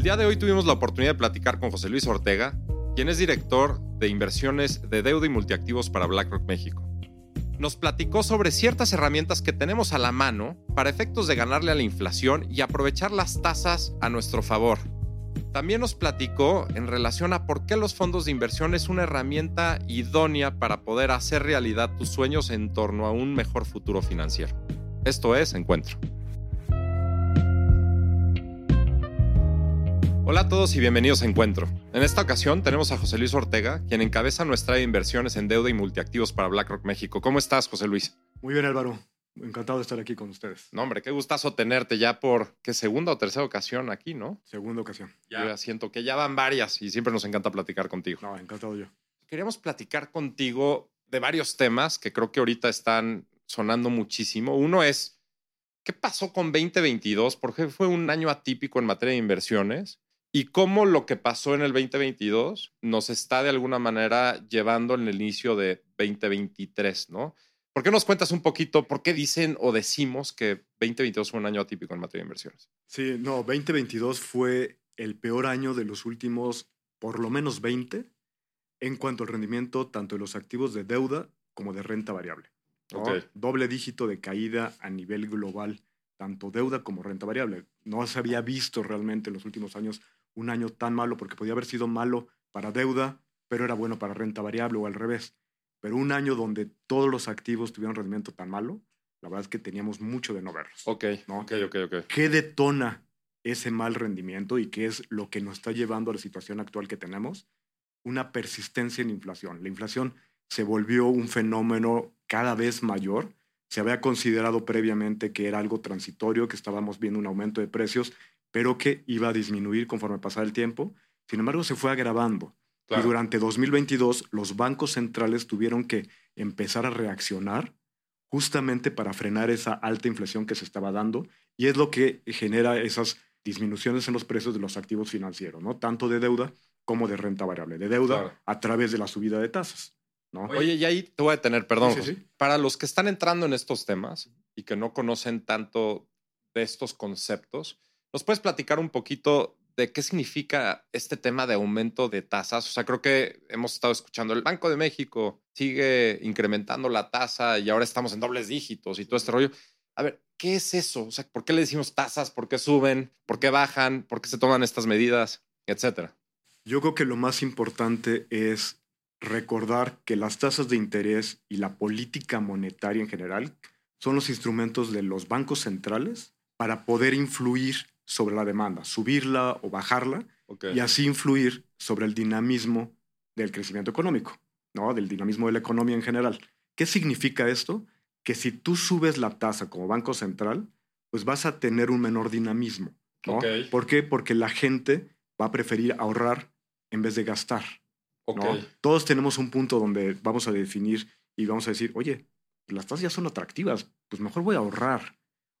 El día de hoy tuvimos la oportunidad de platicar con José Luis Ortega, quien es director de inversiones de deuda y multiactivos para BlackRock México. Nos platicó sobre ciertas herramientas que tenemos a la mano para efectos de ganarle a la inflación y aprovechar las tasas a nuestro favor. También nos platicó en relación a por qué los fondos de inversión es una herramienta idónea para poder hacer realidad tus sueños en torno a un mejor futuro financiero. Esto es Encuentro. Hola a todos y bienvenidos a Encuentro. En esta ocasión tenemos a José Luis Ortega, quien encabeza nuestra inversiones en deuda y multiactivos para BlackRock México. ¿Cómo estás, José Luis? Muy bien, Álvaro. Encantado de estar aquí con ustedes. No, hombre, qué gustazo tenerte ya por, ¿qué segunda o tercera ocasión aquí, no? Segunda ocasión. Ya. siento que ya van varias y siempre nos encanta platicar contigo. No, encantado yo. Queríamos platicar contigo de varios temas que creo que ahorita están sonando muchísimo. Uno es, ¿qué pasó con 2022? Porque fue un año atípico en materia de inversiones y cómo lo que pasó en el 2022 nos está de alguna manera llevando en el inicio de 2023, ¿no? ¿Por qué nos cuentas un poquito por qué dicen o decimos que 2022 fue un año atípico en materia de inversiones? Sí, no, 2022 fue el peor año de los últimos por lo menos 20 en cuanto al rendimiento tanto de los activos de deuda como de renta variable. Doble dígito de caída a nivel global, tanto deuda como renta variable. No se había visto realmente en los últimos años un año tan malo, porque podía haber sido malo para deuda, pero era bueno para renta variable o al revés. Pero un año donde todos los activos tuvieron rendimiento tan malo, la verdad es que teníamos mucho de no verlos. Ok, ¿no? ok, ok, ok. ¿Qué detona ese mal rendimiento y qué es lo que nos está llevando a la situación actual que tenemos? Una persistencia en inflación. La inflación se volvió un fenómeno cada vez mayor. Se había considerado previamente que era algo transitorio, que estábamos viendo un aumento de precios pero que iba a disminuir conforme pasara el tiempo. Sin embargo, se fue agravando. Y durante 2022 los bancos centrales tuvieron que empezar a reaccionar justamente para frenar esa alta inflación que se estaba dando y es lo que genera esas disminuciones en los precios de los activos financieros, ¿no? Tanto de deuda como de renta variable, de deuda a través de la subida de tasas. ¿no? Oye, y ahí te voy a detener, perdón. Para los que están entrando en estos temas y que no conocen tanto de estos conceptos, ¿Nos puedes platicar un poquito de qué significa este tema de aumento de tasas? O sea, creo que hemos estado escuchando, el Banco de México sigue incrementando la tasa y ahora estamos en dobles dígitos y todo este rollo. A ver, ¿qué es eso? O sea, ¿por qué le decimos tasas? ¿Por qué suben? ¿Por qué bajan? ¿Por qué se toman estas medidas? Etcétera. Yo creo que lo más importante es recordar que las tasas de interés y la política monetaria en general son los instrumentos de los bancos centrales para poder influir sobre la demanda, subirla o bajarla y así influir sobre el dinamismo del crecimiento económico, ¿no? del dinamismo de la economía en general. ¿Qué significa esto? Que si tú subes la tasa como Banco Central, pues vas a tener un menor dinamismo. ¿no? ¿Por qué? Porque la gente va a preferir ahorrar en vez de gastar. Todos tenemos un punto donde vamos a definir y vamos a decir, oye, las tasas ya son atractivas, pues mejor voy a ahorrar.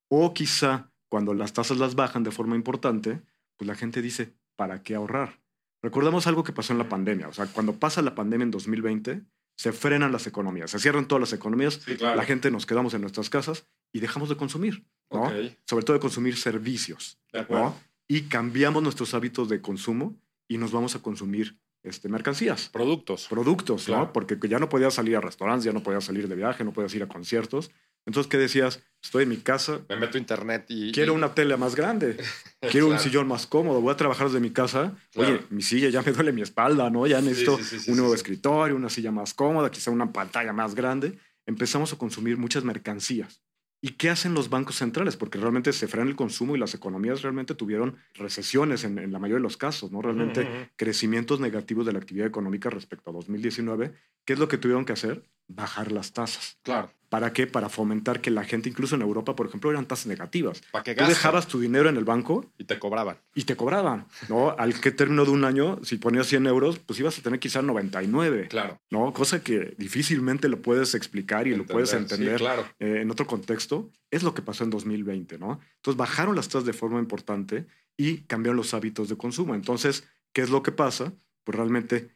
O quizá cuando las tasas las bajan de forma importante, pues la gente dice, ¿para qué ahorrar? Recordamos algo que pasó en la pandemia. O sea, cuando pasa la pandemia en 2020, se frenan las economías, se cierran todas las economías, la gente nos quedamos en nuestras casas y dejamos de consumir, ¿no? Sobre todo de consumir servicios, ¿no? Y cambiamos nuestros hábitos de consumo y nos vamos a consumir este, mercancías. Productos. Productos, ¿no? Porque ya no podías salir a restaurantes, ya no podías salir de viaje, no podías ir a conciertos. Entonces, ¿qué decías? Estoy en mi casa. Me meto a internet y. Quiero una tele más grande. Quiero un sillón más cómodo. Voy a trabajar desde mi casa. Oye, mi silla ya me duele mi espalda, ¿no? Ya necesito un nuevo escritorio, una silla más cómoda, quizá una pantalla más grande. Empezamos a consumir muchas mercancías. ¿Y qué hacen los bancos centrales? Porque realmente se frena el consumo y las economías realmente tuvieron recesiones en, la mayoría de los casos, ¿no? Realmente crecimientos negativos de la actividad económica respecto a 2019. ¿Qué es lo que tuvieron que hacer? Bajar las tasas. Claro. ¿Para qué? Para fomentar que la gente, incluso en Europa, por ejemplo, eran tasas negativas. ¿Para que Tú dejabas tu dinero en el banco. Y te cobraban. Y te cobraban, ¿no? Al que término de un año, si ponías 100 euros, pues ibas a tener quizás 99. Claro. ¿No? Cosa que difícilmente lo puedes explicar y lo puedes entender claro. Eh, en otro contexto. Es lo que pasó en 2020, ¿no? Entonces bajaron las tasas de forma importante y cambiaron los hábitos de consumo. Entonces, ¿qué es lo que pasa? Pues realmente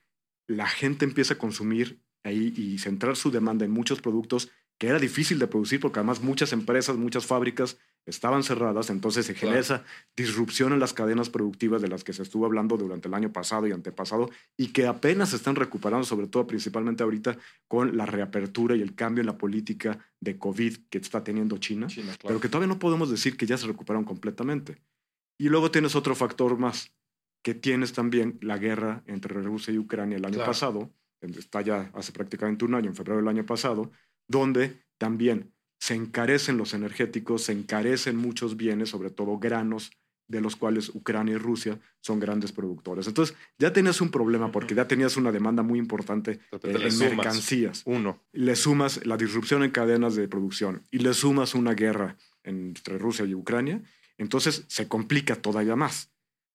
la gente empieza a consumir ahí y centrar su demanda en muchos productos que era difícil de producir porque además muchas empresas, muchas fábricas estaban cerradas, entonces se genera esa disrupción en las cadenas productivas de las que se estuvo hablando durante el año pasado y antepasado y que apenas se están recuperando, sobre todo principalmente ahorita con la reapertura y el cambio en la política de COVID que está teniendo China, pero que todavía no podemos decir que ya se recuperaron completamente. Y luego tienes otro factor más, que tienes también la guerra entre Rusia y Ucrania el año pasado, está ya hace prácticamente un año, en febrero del año pasado, donde también se encarecen los energéticos, se encarecen muchos bienes, sobre todo granos, de los cuales Ucrania y Rusia son grandes productores. Entonces, ya tenías un problema porque ya tenías una demanda muy importante en mercancías. Uno. Le sumas la disrupción en cadenas de producción y le sumas una guerra entre Rusia y Ucrania, entonces se complica todavía más.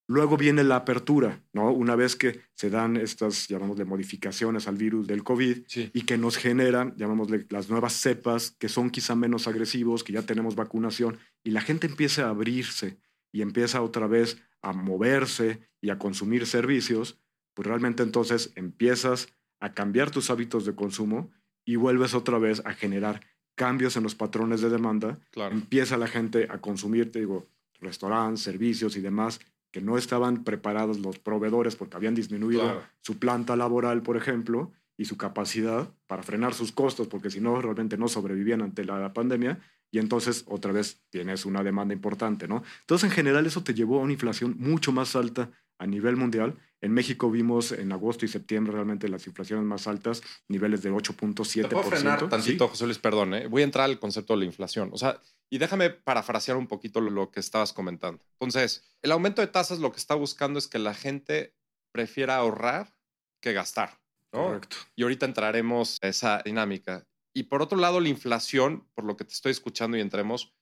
Luego viene la apertura, ¿no? Una vez que se dan estas, llamémosle, modificaciones al virus del COVID y que nos generan, llamémosle, las nuevas cepas que son quizá menos agresivos, que ya tenemos vacunación, y la gente empieza a abrirse y empieza otra vez a moverse y a consumir servicios, pues realmente entonces empiezas a cambiar tus hábitos de consumo y vuelves otra vez a generar cambios en los patrones de demanda. Empieza la gente a consumir, te digo, restaurantes, servicios y demás que no estaban preparados los proveedores porque habían disminuido su planta laboral, por ejemplo, y su capacidad para frenar sus costos, porque si no, realmente no sobrevivían ante la pandemia, y entonces otra vez tienes una demanda importante, ¿no? Entonces, en general, eso te llevó a una inflación mucho más alta a nivel mundial. En México vimos en agosto y septiembre realmente las inflaciones más altas, niveles de 8.7%. ¿Puedo frenar tantito, José Luis? Perdón, ¿eh? voy a entrar al concepto de la inflación. O sea, y déjame parafrasear un poquito lo que estabas comentando. Entonces, el aumento de tasas lo que está buscando es que la gente prefiera ahorrar que gastar. Correcto. Y ahorita entraremos a esa dinámica. Y por otro lado, la inflación, por lo que te estoy escuchando y entremos,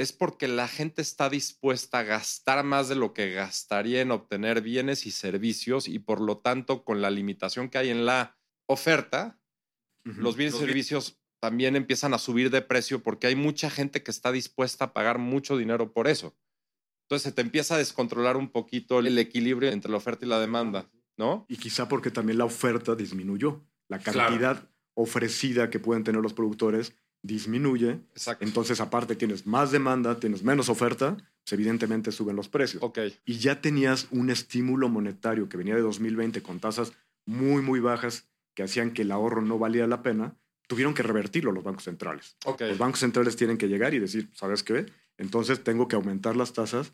es porque la gente está dispuesta a gastar más de lo que gastaría en obtener bienes y servicios y por lo tanto, con la limitación que hay en la oferta, los bienes y servicios también empiezan a subir de precio porque hay mucha gente que está dispuesta a pagar mucho dinero por eso. Entonces se te empieza a descontrolar un poquito el equilibrio entre la oferta y la demanda, ¿no? Y quizá porque también la oferta disminuyó. La cantidad ofrecida que pueden tener los productores disminuye. Exacto. Entonces, aparte, tienes más demanda, tienes menos oferta, pues evidentemente suben los precios. Ok. Y ya tenías un estímulo monetario que venía de 2020 con tasas muy, muy bajas que hacían que el ahorro no valía la pena tuvieron que revertirlo los bancos centrales. Los bancos centrales tienen que llegar y decir, ¿sabes qué? Entonces tengo que aumentar las tasas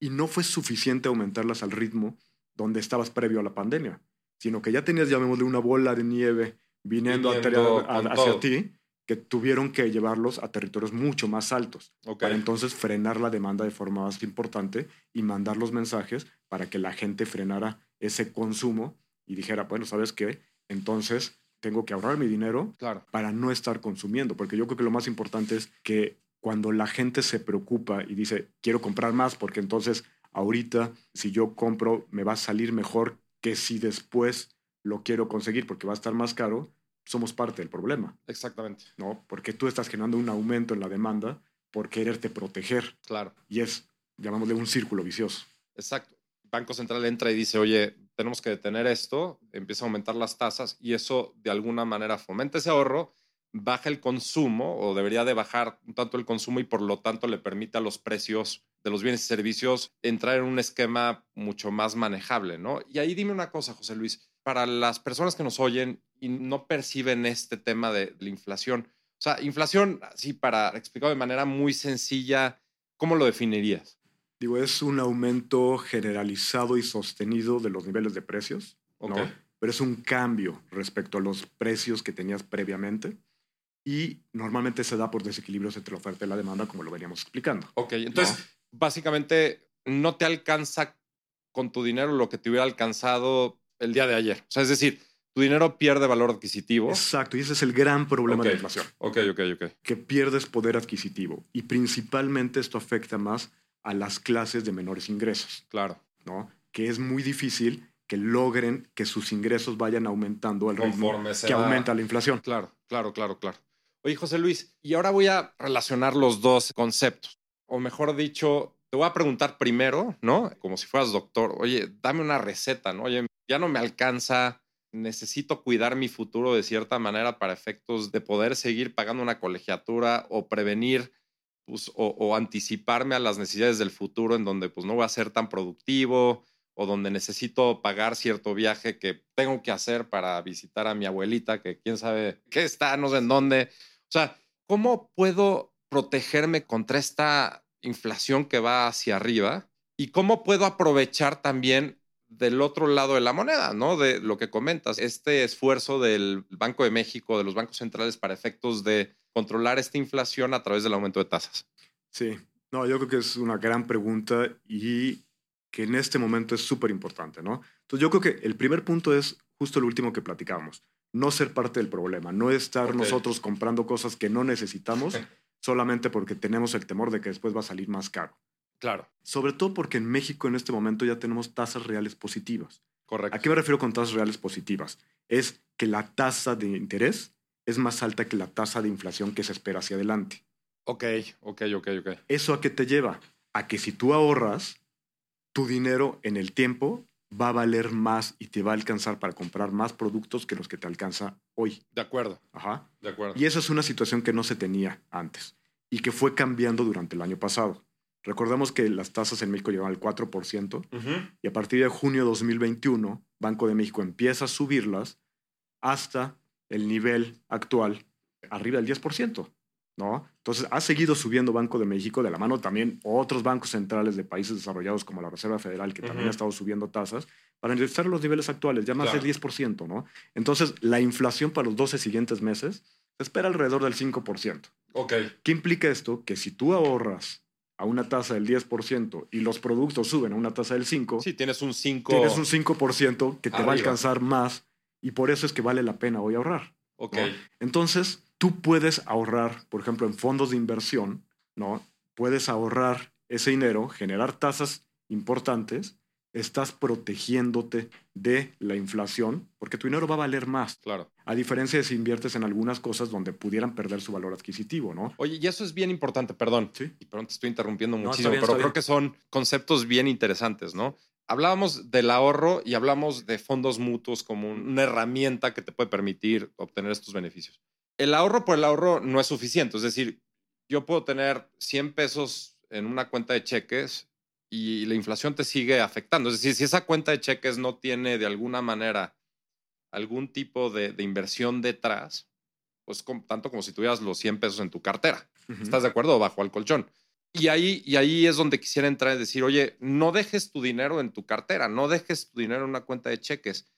y no fue suficiente aumentarlas al ritmo donde estabas previo a la pandemia, sino que ya tenías, llamémosle, una bola de nieve viniendo, hacia ti que tuvieron que llevarlos a territorios mucho más altos para entonces frenar la demanda de forma más importante y mandar los mensajes para que la gente frenara ese consumo y dijera, bueno, ¿sabes qué? Entonces tengo que ahorrar mi dinero para no estar consumiendo, porque yo creo que lo más importante es que cuando la gente se preocupa y dice, quiero comprar más, porque entonces ahorita si yo compro me va a salir mejor que si después lo quiero conseguir porque va a estar más caro, somos parte del problema. Exactamente. ¿No? Porque tú estás generando un aumento en la demanda por quererte proteger. Claro. Y es, llamámosle, un círculo vicioso. Exacto. Banco Central entra y dice, oye, tenemos que detener esto, empieza a aumentar las tasas y eso de alguna manera fomenta ese ahorro, baja el consumo o debería de bajar un tanto el consumo y por lo tanto le permite a los precios de los bienes y servicios entrar en un esquema mucho más manejable, ¿no? Y ahí dime una cosa, José Luis, para las personas que nos oyen y no perciben este tema de la inflación, o sea, inflación, así para explicarlo de manera muy sencilla, ¿cómo lo definirías? Digo, es un aumento generalizado y sostenido de los niveles de precios, ¿no? pero es un cambio respecto a los precios que tenías previamente y normalmente se da por desequilibrios entre la oferta y la demanda, como lo veníamos explicando. Ok, entonces básicamente no te alcanza con tu dinero lo que te hubiera alcanzado el día de ayer. O sea, es decir, tu dinero pierde valor adquisitivo. Exacto, y ese es el gran problema de la inflación. Ok, ok, ok. Que pierdes poder adquisitivo y principalmente esto afecta más a las clases de menores ingresos. Claro. ¿no? Que es muy difícil que logren que sus ingresos vayan aumentando al ritmo que aumenta la inflación. Claro, claro, claro, claro. Oye, José Luis, y ahora voy a relacionar los dos conceptos. O mejor dicho, te voy a preguntar primero, ¿no? Como si fueras doctor, oye, dame una receta, ¿no? Oye, ya no me alcanza, necesito cuidar mi futuro de cierta manera para efectos de poder seguir pagando una colegiatura o prevenir pues, o, anticiparme a las necesidades del futuro en donde pues no voy a ser tan productivo o donde necesito pagar cierto viaje que tengo que hacer para visitar a mi abuelita, que quién sabe qué está, no sé en dónde. O sea, ¿cómo puedo protegerme contra esta inflación que va hacia arriba? ¿Y cómo puedo aprovechar también del otro lado de la moneda, ¿no? De lo que comentas, este esfuerzo del Banco de México, de los bancos centrales para efectos de controlar esta inflación a través del aumento de tasas. Sí, no, yo creo que es una gran pregunta y que en este momento es súper importante, ¿no? Entonces yo creo que el primer punto es justo el último que platicábamos, no ser parte del problema, no estar nosotros comprando cosas que no necesitamos solamente porque tenemos el temor de que después va a salir más caro. Claro. Sobre todo porque en México en este momento ya tenemos tasas reales positivas. Correcto. ¿A qué me refiero con tasas reales positivas? Es que la tasa de interés es más alta que la tasa de inflación que se espera hacia adelante. Ok, ok, ok, ok. ¿Eso a qué te lleva? A que si tú ahorras, tu dinero en el tiempo va a valer más y te va a alcanzar para comprar más productos que los que te alcanza hoy. De acuerdo. Ajá. De acuerdo. Y esa es una situación que no se tenía antes y que fue cambiando durante el año pasado. Recordemos que las tasas en México llegaban al 4% y a partir de junio de 2021, Banco de México empieza a subirlas hasta el nivel actual, arriba del 10%. ¿no? Entonces, ha seguido subiendo Banco de México de la mano también otros bancos centrales de países desarrollados como la Reserva Federal, que también ha estado subiendo tasas, para regresar los niveles actuales, ya más del 10%. ¿no? Entonces, la inflación para los 12 siguientes meses se espera alrededor del 5%. Okay. ¿Qué implica esto? Que si tú ahorras a una tasa del 10% y los productos suben a una tasa del 5%, sí, tienes un 5%, tienes un 5% que te va a alcanzar más y por eso es que vale la pena hoy ahorrar. Ok. Entonces, tú puedes ahorrar, por ejemplo, en fondos de inversión, ¿no? Puedes ahorrar ese dinero, generar tasas importantes, estás protegiéndote de la inflación, porque tu dinero va a valer más. Claro. A diferencia de si inviertes en algunas cosas donde pudieran perder su valor adquisitivo, ¿no? Oye, y eso es bien importante, perdón. Sí. Y pronto te estoy interrumpiendo muchísimo, pero creo que son conceptos bien interesantes, ¿no? Hablábamos del ahorro y hablamos de fondos mutuos como una herramienta que te puede permitir obtener estos beneficios. El ahorro por el ahorro no es suficiente, es decir, yo puedo tener 100 pesos en una cuenta de cheques y la inflación te sigue afectando. Es decir, si esa cuenta de cheques no tiene de alguna manera algún tipo de, inversión detrás, pues tanto como si tuvieras los 100 pesos en tu cartera. ¿Estás de acuerdo? Bajo al colchón. Y ahí, y ahí es donde quisiera entrar y decir, oye, no dejes tu dinero en tu cartera, no dejes tu dinero en una cuenta de cheques.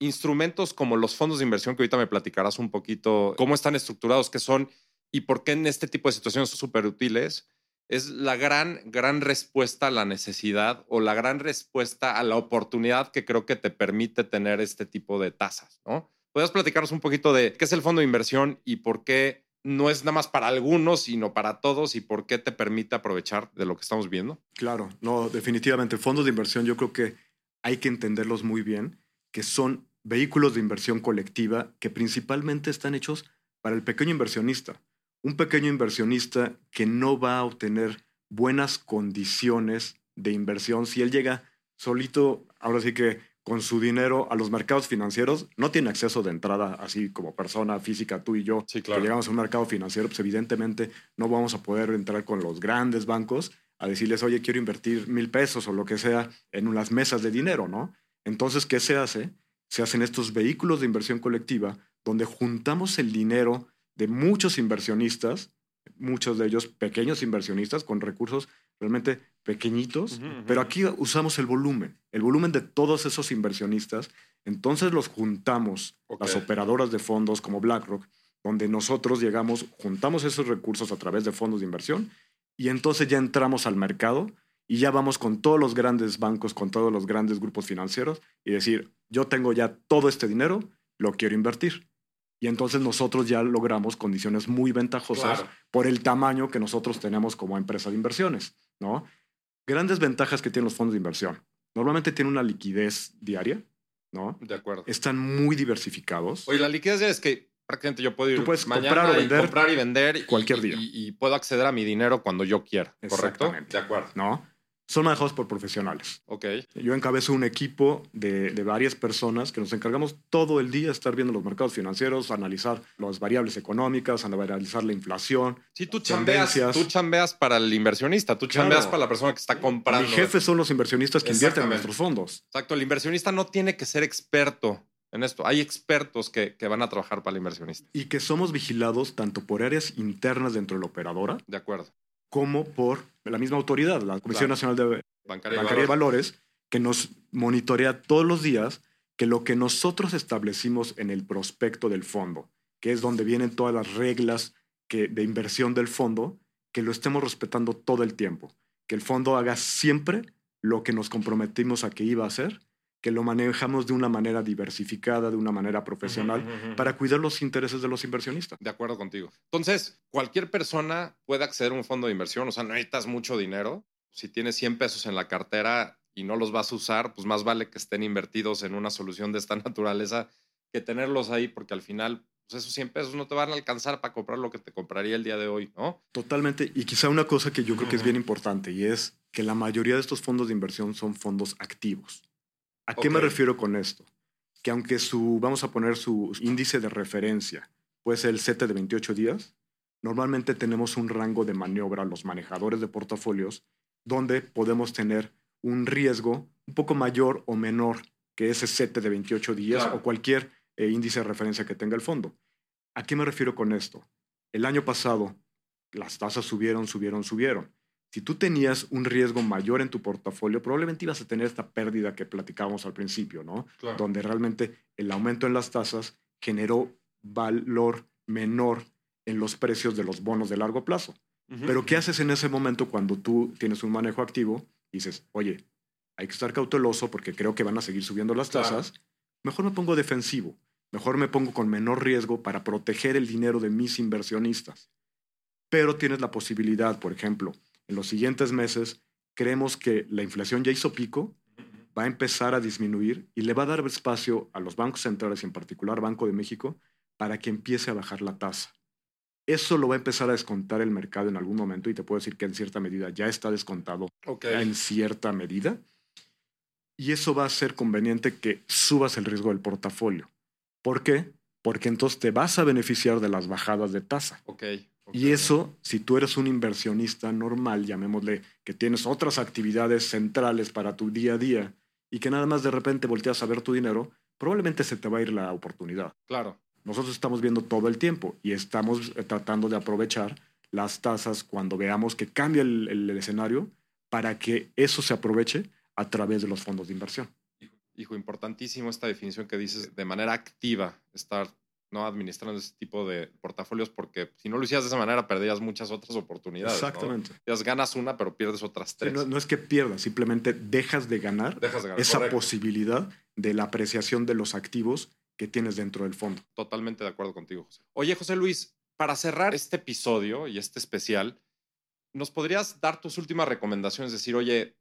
Instrumentos como los fondos de inversión, que ahorita me platicarás un poquito cómo están estructurados, qué son y por qué en este tipo de situaciones son súper útiles, es la gran, gran respuesta a la necesidad o la gran respuesta a la oportunidad que creo que te permite tener este tipo de tasas, ¿no? ¿Puedes platicarnos un poquito de qué es el fondo de inversión y por qué no es nada más para algunos, sino para todos y por qué te permite aprovechar de lo que estamos viendo? Claro, no, definitivamente. Fondos de inversión yo creo que hay que entenderlos muy bien, que son vehículos de inversión colectiva que principalmente están hechos para el pequeño inversionista. Un pequeño inversionista que no va a obtener buenas condiciones de inversión si él llega solito, ahora sí que con su dinero a los mercados financieros, no tiene acceso de entrada, así como persona física, tú y yo, sí, claro. que llegamos a un mercado financiero, pues evidentemente no vamos a poder entrar con los grandes bancos a decirles, oye, quiero invertir mil pesos o lo que sea en unas mesas de dinero, ¿no? Entonces, ¿qué se hace? Se hacen estos vehículos de inversión colectiva donde juntamos el dinero de muchos inversionistas, muchos de ellos pequeños inversionistas con recursos realmente pequeñitos, pero aquí usamos el volumen, el volumen de todos esos inversionistas. Entonces los juntamos, las operadoras de fondos como BlackRock, donde nosotros llegamos, juntamos esos recursos a través de fondos de inversión y entonces ya entramos al mercado y ya vamos con todos los grandes bancos, con todos los grandes grupos financieros y decir, yo tengo ya todo este dinero, lo quiero invertir. Y entonces nosotros ya logramos condiciones muy ventajosas por el tamaño que nosotros tenemos como empresa de inversiones, ¿no? Grandes ventajas que tienen los fondos de inversión. Normalmente tienen una liquidez diaria, ¿no? De acuerdo. Están muy diversificados. Oye, la liquidez es que prácticamente yo puedo ir Tú puedes comprar o vender y comprar y vender cualquier día. Y, puedo acceder a mi dinero cuando yo quiera, ¿correcto? De acuerdo. ¿No? Son manejados por profesionales. Ok. Yo encabezo un equipo de, de, varias personas que nos encargamos todo el día de estar viendo los mercados financieros, analizar las variables económicas, analizar la inflación. Sí, tú chambeas, tú chambeas para el inversionista, tú chambeas para la persona que está comprando. Mi jefe son los inversionistas que invierten en nuestros fondos. Exacto, el inversionista no tiene que ser experto en esto. Hay expertos que, que, van a trabajar para el inversionista. Y que somos vigilados tanto por áreas internas dentro de la operadora. De acuerdo como por la misma autoridad, la Comisión Nacional de Bancaria, y, Valores, que nos monitorea todos los días que lo que nosotros establecimos en el prospecto del fondo, que es donde vienen todas las reglas que, de inversión del fondo, que lo estemos respetando todo el tiempo, que el fondo haga siempre lo que nos comprometimos a que iba a hacer que lo manejamos de una manera diversificada, de una manera profesional, para cuidar los intereses de los inversionistas. De acuerdo contigo. Entonces, cualquier persona puede acceder a un fondo de inversión, o sea, no necesitas mucho dinero. Si tienes 100 pesos en la cartera y no los vas a usar, pues más vale que estén invertidos en una solución de esta naturaleza que tenerlos ahí, porque al final pues esos 100 pesos no te van a alcanzar para comprar lo que te compraría el día de hoy, ¿no? Totalmente. Y quizá una cosa que yo creo que es bien importante y es que la mayoría de estos fondos de inversión son fondos activos. ¿A qué me refiero con esto? Que aunque su, vamos a poner su índice de referencia, puede ser el CETE de 28 días, normalmente tenemos un rango de maniobra los manejadores de portafolios donde podemos tener un riesgo un poco mayor o menor que ese CETE de 28 días o cualquier eh, índice de referencia que tenga el fondo. ¿A qué me refiero con esto? El año pasado las tasas subieron, subieron, subieron si tú tenías un riesgo mayor en tu portafolio, probablemente ibas a tener esta pérdida que platicábamos al principio, ¿no? Donde realmente el aumento en las tasas generó valor menor en los precios de los bonos de largo plazo. Pero ¿qué haces en ese momento cuando tú tienes un manejo activo? Dices, oye, hay que estar cauteloso porque creo que van a seguir subiendo las tasas. Mejor me pongo defensivo. Mejor me pongo con menor riesgo para proteger el dinero de mis inversionistas. Pero tienes la posibilidad, por ejemplo, en los siguientes meses, creemos que la inflación ya hizo pico, va a empezar a disminuir y le va a dar espacio a los bancos centrales, y en particular Banco de México, para que empiece a bajar la tasa. Eso lo va a empezar a descontar el mercado en algún momento y te puedo decir que en cierta medida ya está descontado en cierta medida. Y eso va a ser conveniente que subas el riesgo del portafolio. ¿Por qué? Porque entonces te vas a beneficiar de las bajadas de tasa. Okay. Y eso, si tú eres un inversionista normal, llamémosle, que tienes otras actividades centrales para tu día a día y que nada más de repente volteas a ver tu dinero, probablemente se te va a ir la oportunidad. Claro. Nosotros estamos viendo todo el tiempo y estamos eh, tratando de aprovechar las tasas cuando veamos que cambia el, el escenario para que eso se aproveche a través de los fondos de inversión. Hijo, importantísimo esta definición que dices de manera activa, estar ¿no? administrando ese tipo de portafolios porque si no lo hicieras de esa manera perderías muchas otras oportunidades. Exactamente. ¿no? ganas una pero pierdes otras tres. no, es que pierdas, simplemente dejas de ganar, esa posibilidad de la apreciación de los activos que tienes dentro del fondo. Totalmente de acuerdo contigo, José. Oye, José Luis, para cerrar este episodio y este especial, ¿nos podrías dar tus últimas recomendaciones? Decir, oye,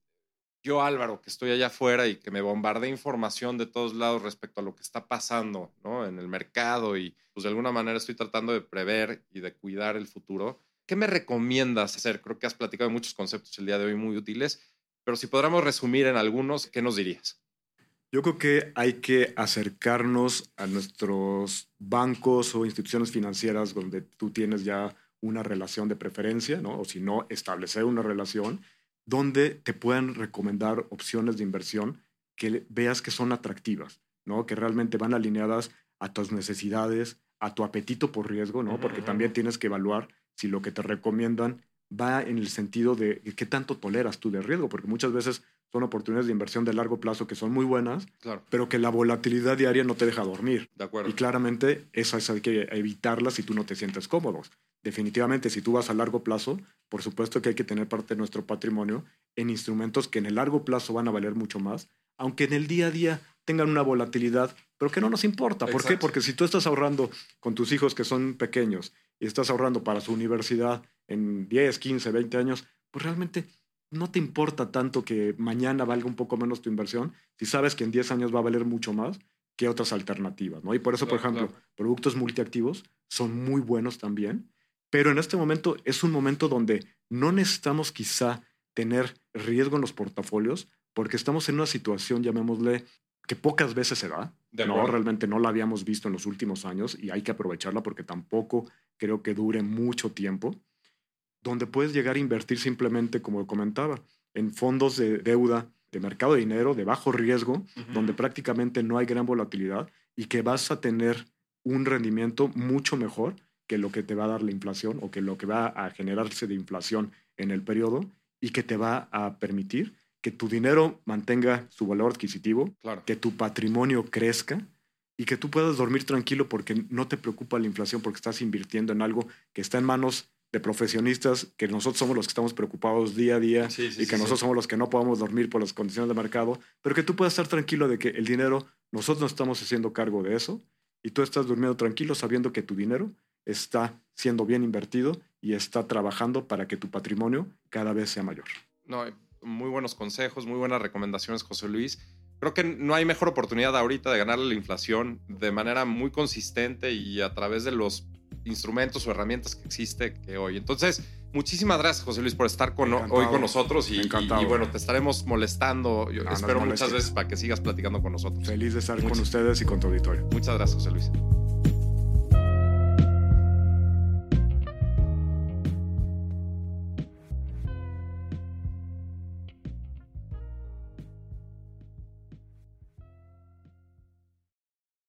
yo Álvaro, que estoy allá afuera y que me bombardea información de todos lados respecto a lo que está pasando en el mercado y pues de alguna manera estoy tratando de prever y de cuidar el futuro, ¿qué me recomiendas hacer? Creo que has platicado de muchos conceptos el día de hoy muy útiles, pero si podríamos resumir en algunos, ¿qué nos dirías? Yo creo que hay que acercarnos a nuestros bancos o instituciones financieras donde tú tienes ya una relación de preferencia, ¿no? O si no, establecer una relación donde te puedan recomendar opciones de inversión que veas que son atractivas, ¿no? que realmente van alineadas a tus necesidades, a tu apetito por riesgo, ¿no? porque también tienes que evaluar si lo que te recomiendan va en el sentido de qué tanto toleras tú de riesgo, porque muchas veces son oportunidades de inversión de largo plazo que son muy buenas, pero que la volatilidad diaria no te deja dormir. De acuerdo. Y claramente esas hay que evitarlas si tú no te sientes cómodo definitivamente, si tú vas a largo plazo, por supuesto que hay que tener parte de nuestro patrimonio en instrumentos que en el largo plazo van a valer mucho más, aunque en el día a día tengan una volatilidad, pero que no nos importa. ¿Por qué? Porque si tú estás ahorrando con tus hijos que son pequeños y estás ahorrando para su universidad en 10, 15, 20 años, pues realmente no te importa tanto que mañana valga un poco menos tu inversión si sabes que en 10 años va a valer mucho más que otras alternativas, ¿no? Y por eso, por ejemplo, productos multiactivos son muy buenos también pero en este momento es un momento donde no necesitamos quizá tener riesgo en los portafolios porque estamos en una situación, llamémosle, que pocas veces se da. no, realmente no la habíamos visto en los últimos años y hay que aprovecharla porque tampoco creo que dure mucho tiempo, donde puedes llegar a invertir simplemente, como comentaba, en fondos de deuda, de mercado de dinero, de bajo riesgo, donde prácticamente no hay gran volatilidad y que vas a tener un rendimiento mucho mejor que lo que te va a dar la inflación o que lo que va a generarse de inflación en el periodo y que te va a permitir que tu dinero mantenga su valor adquisitivo, que tu patrimonio crezca y que tú puedas dormir tranquilo porque no te preocupa la inflación porque estás invirtiendo en algo que está en manos de profesionistas, que nosotros somos los que estamos preocupados día a día y que nosotros somos los que no podemos dormir por las condiciones de mercado, pero que tú puedas estar tranquilo de que el dinero, nosotros no estamos haciendo cargo de eso y tú estás durmiendo tranquilo sabiendo que tu dinero está siendo bien invertido y está trabajando para que tu patrimonio cada vez sea mayor. No, muy buenos consejos, muy buenas recomendaciones, José Luis. Creo que no hay mejor oportunidad ahorita de ganarle la inflación de manera muy consistente y a través de los instrumentos o herramientas que existe que hoy. Entonces, muchísimas gracias, José Luis, por estar con, hoy con nosotros y, y, bueno, te estaremos molestando. Yo espero muchas veces para que sigas platicando con nosotros. Feliz de estar con ustedes y con tu auditorio. Muchas gracias, José Luis.